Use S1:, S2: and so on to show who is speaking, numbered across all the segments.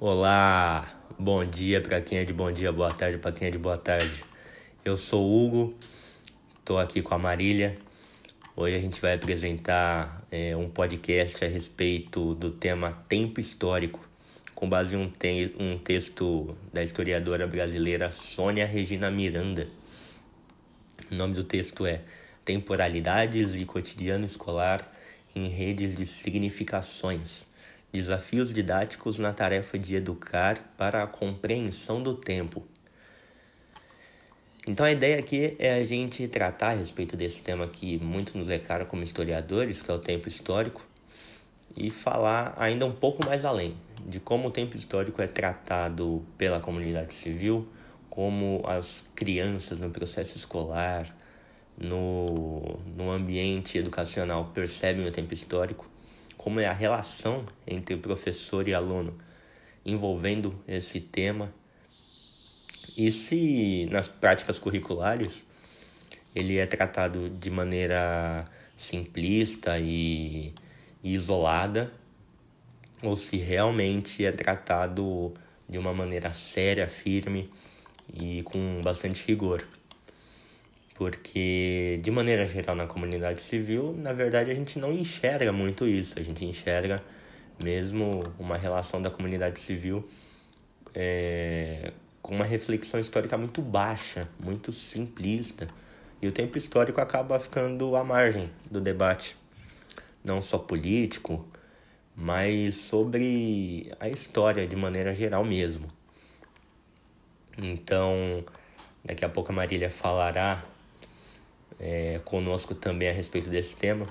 S1: Olá, bom dia para quem é de bom dia, boa tarde para quem é de boa tarde. Eu sou o Hugo, estou aqui com a Marília. Hoje a gente vai apresentar é, um podcast a respeito do tema tempo histórico, com base em um, te um texto da historiadora brasileira Sônia Regina Miranda. O nome do texto é Temporalidades e Cotidiano Escolar em Redes de Significações Desafios didáticos na tarefa de educar para a compreensão do tempo. Então a ideia aqui é a gente tratar a respeito desse tema que muito nos é caro como historiadores, que é o tempo histórico, e falar ainda um pouco mais além de como o tempo histórico é tratado pela comunidade civil, como as crianças no processo escolar, no, no ambiente educacional percebem o tempo histórico como é a relação entre professor e aluno envolvendo esse tema. E se nas práticas curriculares ele é tratado de maneira simplista e, isolada ou se realmente é tratado de uma maneira séria, firme e com bastante rigor porque de maneira geral na comunidade civil, na verdade a gente não enxerga muito isso, a gente enxerga mesmo uma relação da comunidade civil é, com uma reflexão histórica muito baixa, muito simplista, e o tempo histórico acaba ficando à margem do debate, não só político, mas sobre a história de maneira geral mesmo. Então, daqui a pouco a Marília falará é, conosco também a respeito desse tema,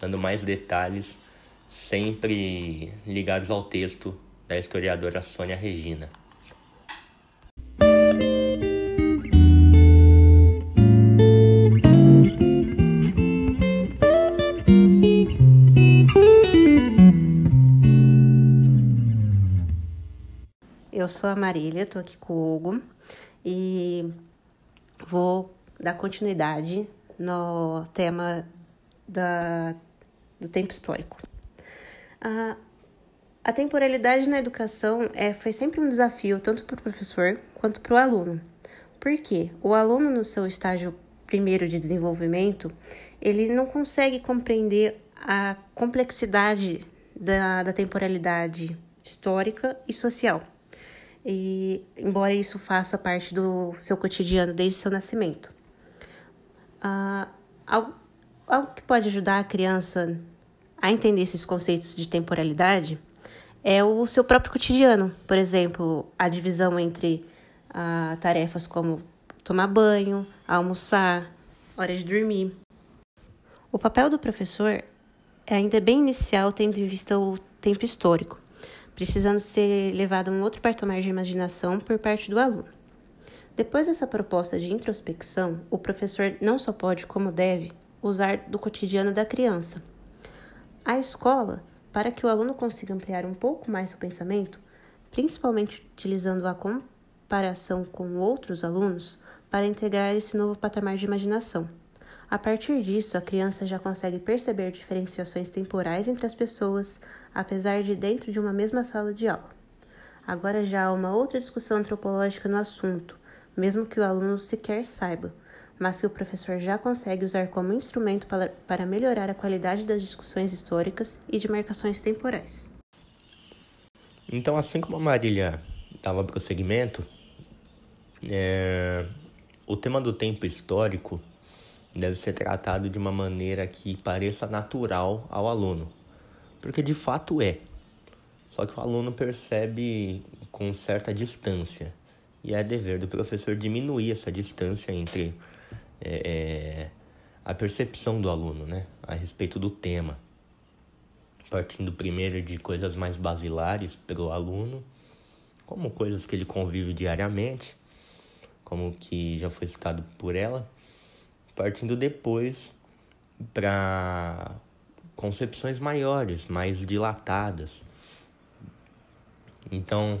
S1: dando mais detalhes, sempre ligados ao texto da historiadora Sônia Regina.
S2: Eu sou a Marília, estou aqui com o Hugo e vou dar continuidade no tema da, do tempo histórico. A, a temporalidade na educação é, foi sempre um desafio tanto para o professor quanto para o aluno. Por quê? O aluno, no seu estágio primeiro de desenvolvimento, ele não consegue compreender a complexidade da, da temporalidade histórica e social. E, embora isso faça parte do seu cotidiano desde seu nascimento. Uh, algo, algo que pode ajudar a criança a entender esses conceitos de temporalidade é o seu próprio cotidiano. Por exemplo, a divisão entre uh, tarefas como tomar banho, almoçar, hora de dormir. O papel do professor é ainda bem inicial, tendo em vista o tempo histórico, precisando ser levado a um outro patamar de imaginação por parte do aluno. Depois dessa proposta de introspecção, o professor não só pode, como deve, usar do cotidiano da criança. A escola, para que o aluno consiga ampliar um pouco mais o pensamento, principalmente utilizando a comparação com outros alunos, para integrar esse novo patamar de imaginação. A partir disso, a criança já consegue perceber diferenciações temporais entre as pessoas, apesar de dentro de uma mesma sala de aula. Agora já há uma outra discussão antropológica no assunto, mesmo que o aluno sequer saiba, mas que o professor já consegue usar como instrumento para, melhorar a qualidade das discussões históricas e de marcações temporais.
S1: Então, assim como a Marília dava prosseguimento, é, o tema do tempo histórico deve ser tratado de uma maneira que pareça natural ao aluno, porque de fato é. Só que o aluno percebe com certa distância e é dever do professor diminuir essa distância entre é, é, a percepção do aluno né, a respeito do tema. Partindo primeiro de coisas mais basilares para o aluno, como coisas que ele convive diariamente, como que já foi citado por ela, partindo depois para concepções maiores, mais dilatadas. Então,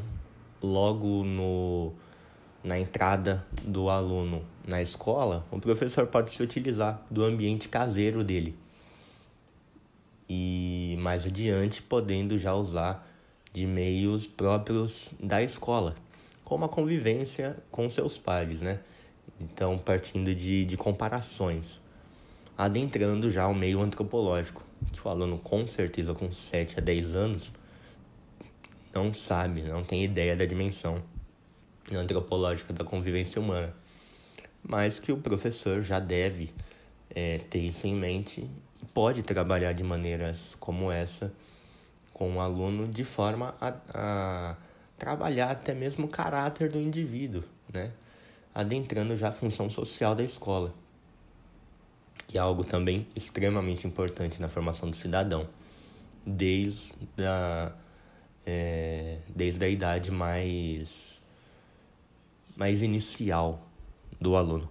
S1: logo no na entrada do aluno na escola, o professor pode se utilizar do ambiente caseiro dele. E mais adiante, podendo já usar de meios próprios da escola, como a convivência com seus pares, né? Então, partindo de, de comparações, adentrando já o meio antropológico, que o aluno com certeza com 7 a 10 anos não sabe, não tem ideia da dimensão antropológica da convivência humana, mas que o professor já deve é, ter isso em mente e pode trabalhar de maneiras como essa com o aluno de forma a, a trabalhar até mesmo o caráter do indivíduo, né? adentrando já a função social da escola, que é algo também extremamente importante na formação do cidadão, desde a, é, desde a idade mais, mais inicial do aluno.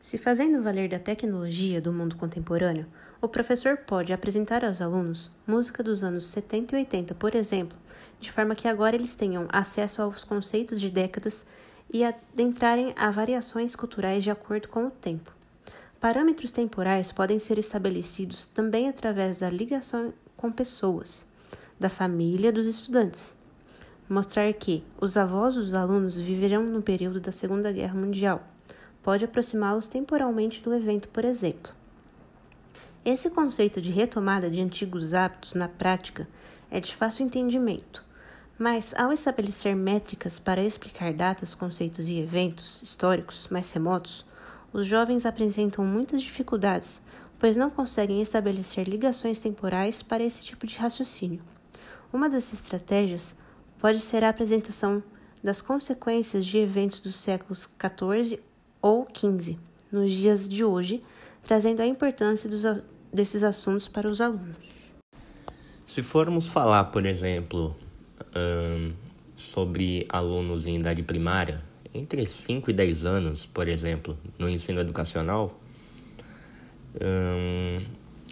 S2: Se fazendo valer da tecnologia do mundo contemporâneo, o professor pode apresentar aos alunos música dos anos 70 e 80, por exemplo, de forma que agora eles tenham acesso aos conceitos de décadas e adentrarem a variações culturais de acordo com o tempo. Parâmetros temporais podem ser estabelecidos também através da ligação com pessoas, da família dos estudantes. Mostrar que os avós dos alunos viverão no período da Segunda Guerra Mundial pode aproximá-los temporalmente do evento, por exemplo. Esse conceito de retomada de antigos hábitos na prática é de fácil entendimento, mas ao estabelecer métricas para explicar datas, conceitos e eventos históricos mais remotos, os jovens apresentam muitas dificuldades, pois não conseguem estabelecer ligações temporais para esse tipo de raciocínio. Uma das estratégias pode ser a apresentação das consequências de eventos dos séculos XIV ou 15 nos dias de hoje, trazendo a importância dos, desses assuntos para os alunos.
S1: Se formos falar, por exemplo, um, sobre alunos em idade primária, entre 5 e 10 anos, por exemplo, no ensino educacional, um,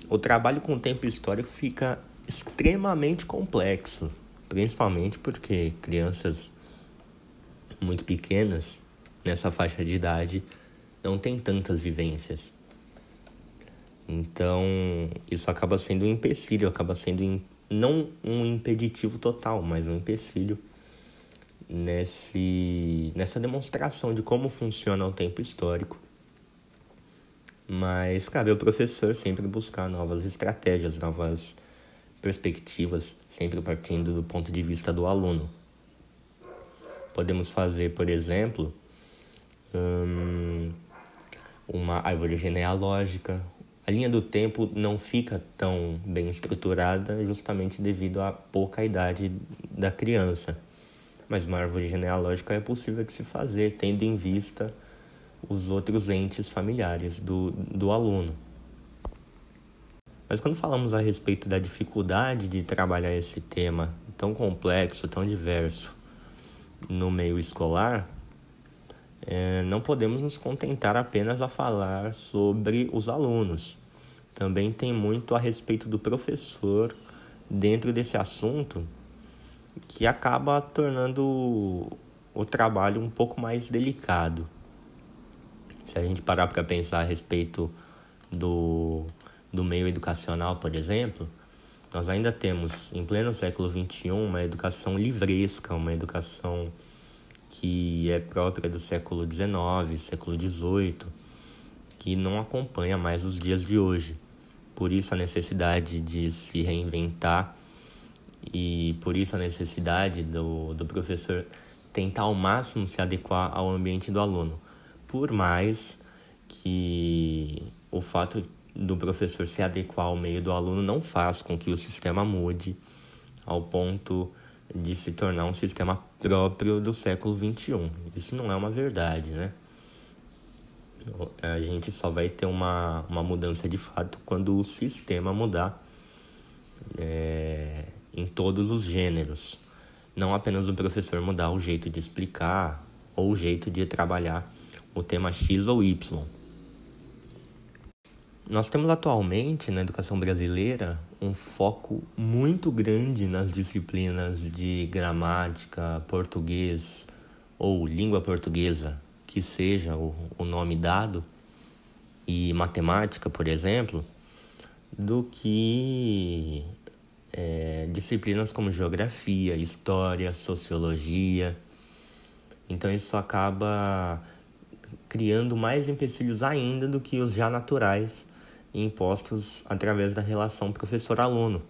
S1: o trabalho com o tempo histórico fica extremamente complexo, principalmente porque crianças muito pequenas nessa faixa de idade não tem tantas vivências. Então, isso acaba sendo um empecilho, acaba sendo não um impeditivo total, mas um empecilho nesse, nessa demonstração de como funciona o tempo histórico. Mas cabe ao professor sempre buscar novas estratégias, novas perspectivas, sempre partindo do ponto de vista do aluno. Podemos fazer, por exemplo, hum, uma árvore genealógica. A linha do tempo não fica tão bem estruturada justamente devido à pouca idade da criança. Mas uma árvore genealógica é possível de se fazer, tendo em vista os outros entes familiares do, do aluno. Mas quando falamos a respeito da dificuldade de trabalhar esse tema tão complexo, tão diverso no meio escolar, é, não podemos nos contentar apenas a falar sobre os alunos. Também tem muito a respeito do professor dentro desse assunto que acaba tornando o trabalho um pouco mais delicado. Se a gente parar para pensar a respeito do, do meio educacional, por exemplo, nós ainda temos, em pleno século XXI, uma educação livresca, uma educação que é própria do século XIX, século XVIII, que não acompanha mais os dias de hoje. Por isso a necessidade de se reinventar e por isso a necessidade do, do professor tentar ao máximo se adequar ao ambiente do aluno. Por mais que o fato do professor se adequar ao meio do aluno não faz com que o sistema mude ao ponto de se tornar um sistema próprio do século XXI. Isso não é uma verdade, né? A gente só vai ter uma, uma mudança de fato quando o sistema mudar é, em todos os gêneros. Não apenas o professor mudar o jeito de explicar ou o jeito de trabalhar o tema X ou Y. Nós temos atualmente na educação brasileira um foco muito grande nas disciplinas de gramática, português ou língua portuguesa, que seja o, o nome dado, e matemática, por exemplo, do que é, disciplinas como geografia, história, sociologia. Então isso acaba criando mais empecilhos ainda do que os já naturais impostos através da relação professor-aluno.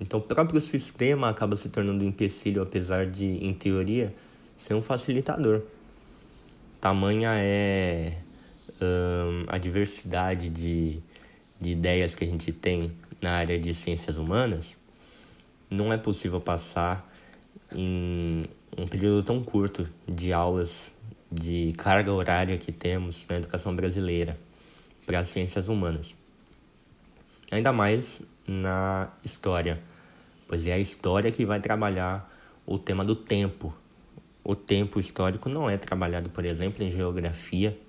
S1: Então, o próprio sistema acaba se tornando um empecilho, apesar de, em teoria, ser um facilitador. Tamanha é um, a diversidade de, de ideias que a gente tem na área de ciências humanas, não é possível passar em um período tão curto de aulas de carga horária que temos na educação brasileira para as ciências humanas. Ainda mais na história, pois é a história que vai trabalhar o tema do tempo. O tempo histórico não é trabalhado, por exemplo, em geografia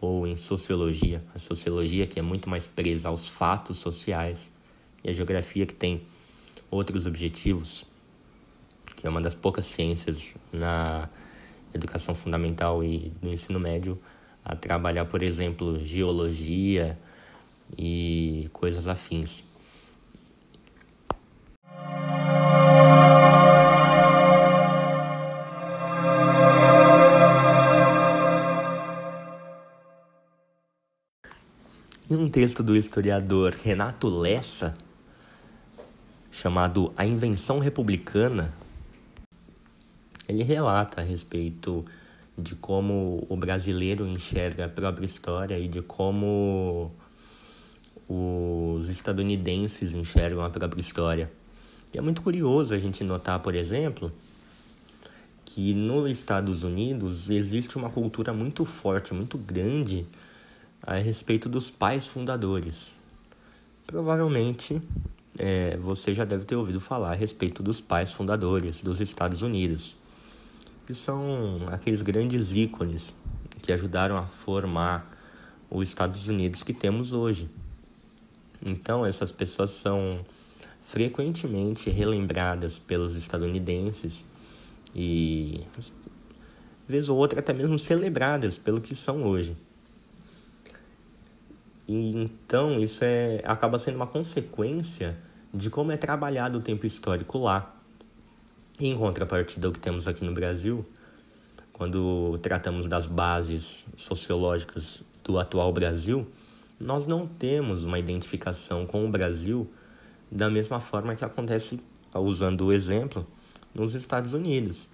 S1: ou em sociologia. A sociologia que é muito mais presa aos fatos sociais e a geografia que tem outros objetivos, que é uma das poucas ciências na educação fundamental e no ensino médio a trabalhar, por exemplo, geologia e coisas afins. Em um texto do historiador Renato Lessa, chamado A Invenção Republicana, ele relata a respeito de como o brasileiro enxerga a própria história e de como os estadunidenses enxergam a própria história. E é muito curioso a gente notar, por exemplo, que nos Estados Unidos existe uma cultura muito forte, muito grande a respeito dos pais fundadores. Provavelmente é, você já deve ter ouvido falar a respeito dos pais fundadores dos Estados Unidos, que são aqueles grandes ícones que ajudaram a formar os Estados Unidos que temos hoje. Então, essas pessoas são frequentemente relembradas pelos estadunidenses e, vez ou outra, até mesmo celebradas pelo que são hoje. E então isso é, acaba sendo uma consequência de como é trabalhado o tempo histórico lá. Em contrapartida ao que temos aqui no Brasil, quando tratamos das bases sociológicas do atual Brasil, nós não temos uma identificação com o Brasil da mesma forma que acontece, usando o exemplo, nos Estados Unidos.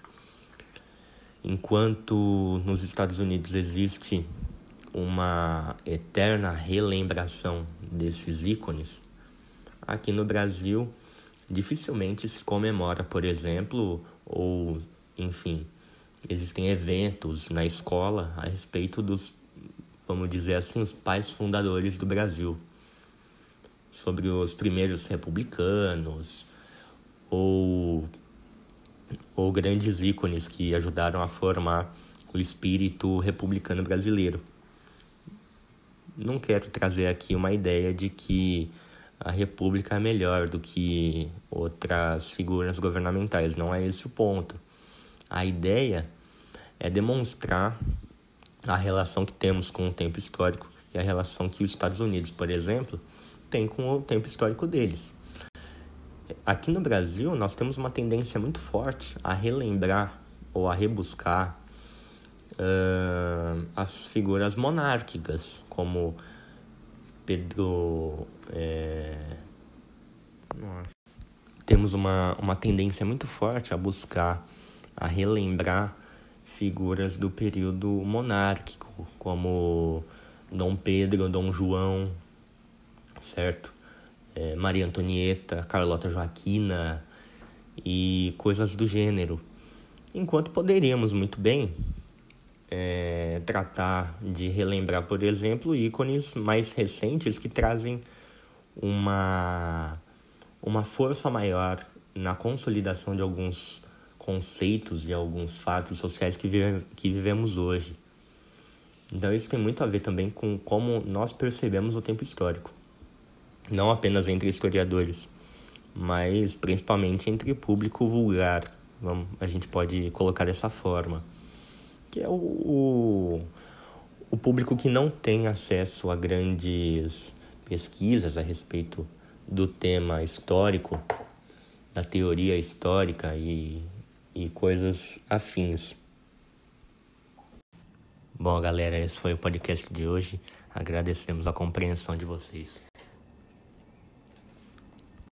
S1: Enquanto nos Estados Unidos existe uma eterna relembração desses ícones, aqui no Brasil dificilmente se comemora, por exemplo, ou enfim, existem eventos na escola a respeito dos, vamos dizer assim, os pais fundadores do Brasil, sobre os primeiros republicanos ou ou grandes ícones que ajudaram a formar o espírito republicano brasileiro. Não quero trazer aqui uma ideia de que a república é melhor do que outras figuras governamentais, não é esse o ponto. A ideia é demonstrar a relação que temos com o tempo histórico e a relação que os Estados Unidos, por exemplo, tem com o tempo histórico deles. Aqui no Brasil, nós temos uma tendência muito forte a relembrar ou a rebuscar uh, as figuras monárquicas, como Pedro. É... Nossa. Temos uma, uma tendência muito forte a buscar, a relembrar figuras do período monárquico, como Dom Pedro, Dom João, certo? É, Maria Antonieta, Carlota Joaquina e coisas do gênero. Enquanto poderíamos muito bem é, tratar de relembrar, por exemplo, ícones mais recentes que trazem uma, uma força maior na consolidação de alguns conceitos e alguns fatos sociais que, vive, que vivemos hoje. Então, isso tem muito a ver também com como nós percebemos o tempo histórico, não apenas entre historiadores, mas principalmente entre público vulgar. Vamos, a gente pode colocar dessa forma que é o, o, público que não tem acesso a grandes pesquisas a respeito do tema histórico, da teoria histórica e, e coisas afins. Bom, galera, esse foi o podcast de hoje. Agradecemos a compreensão de vocês.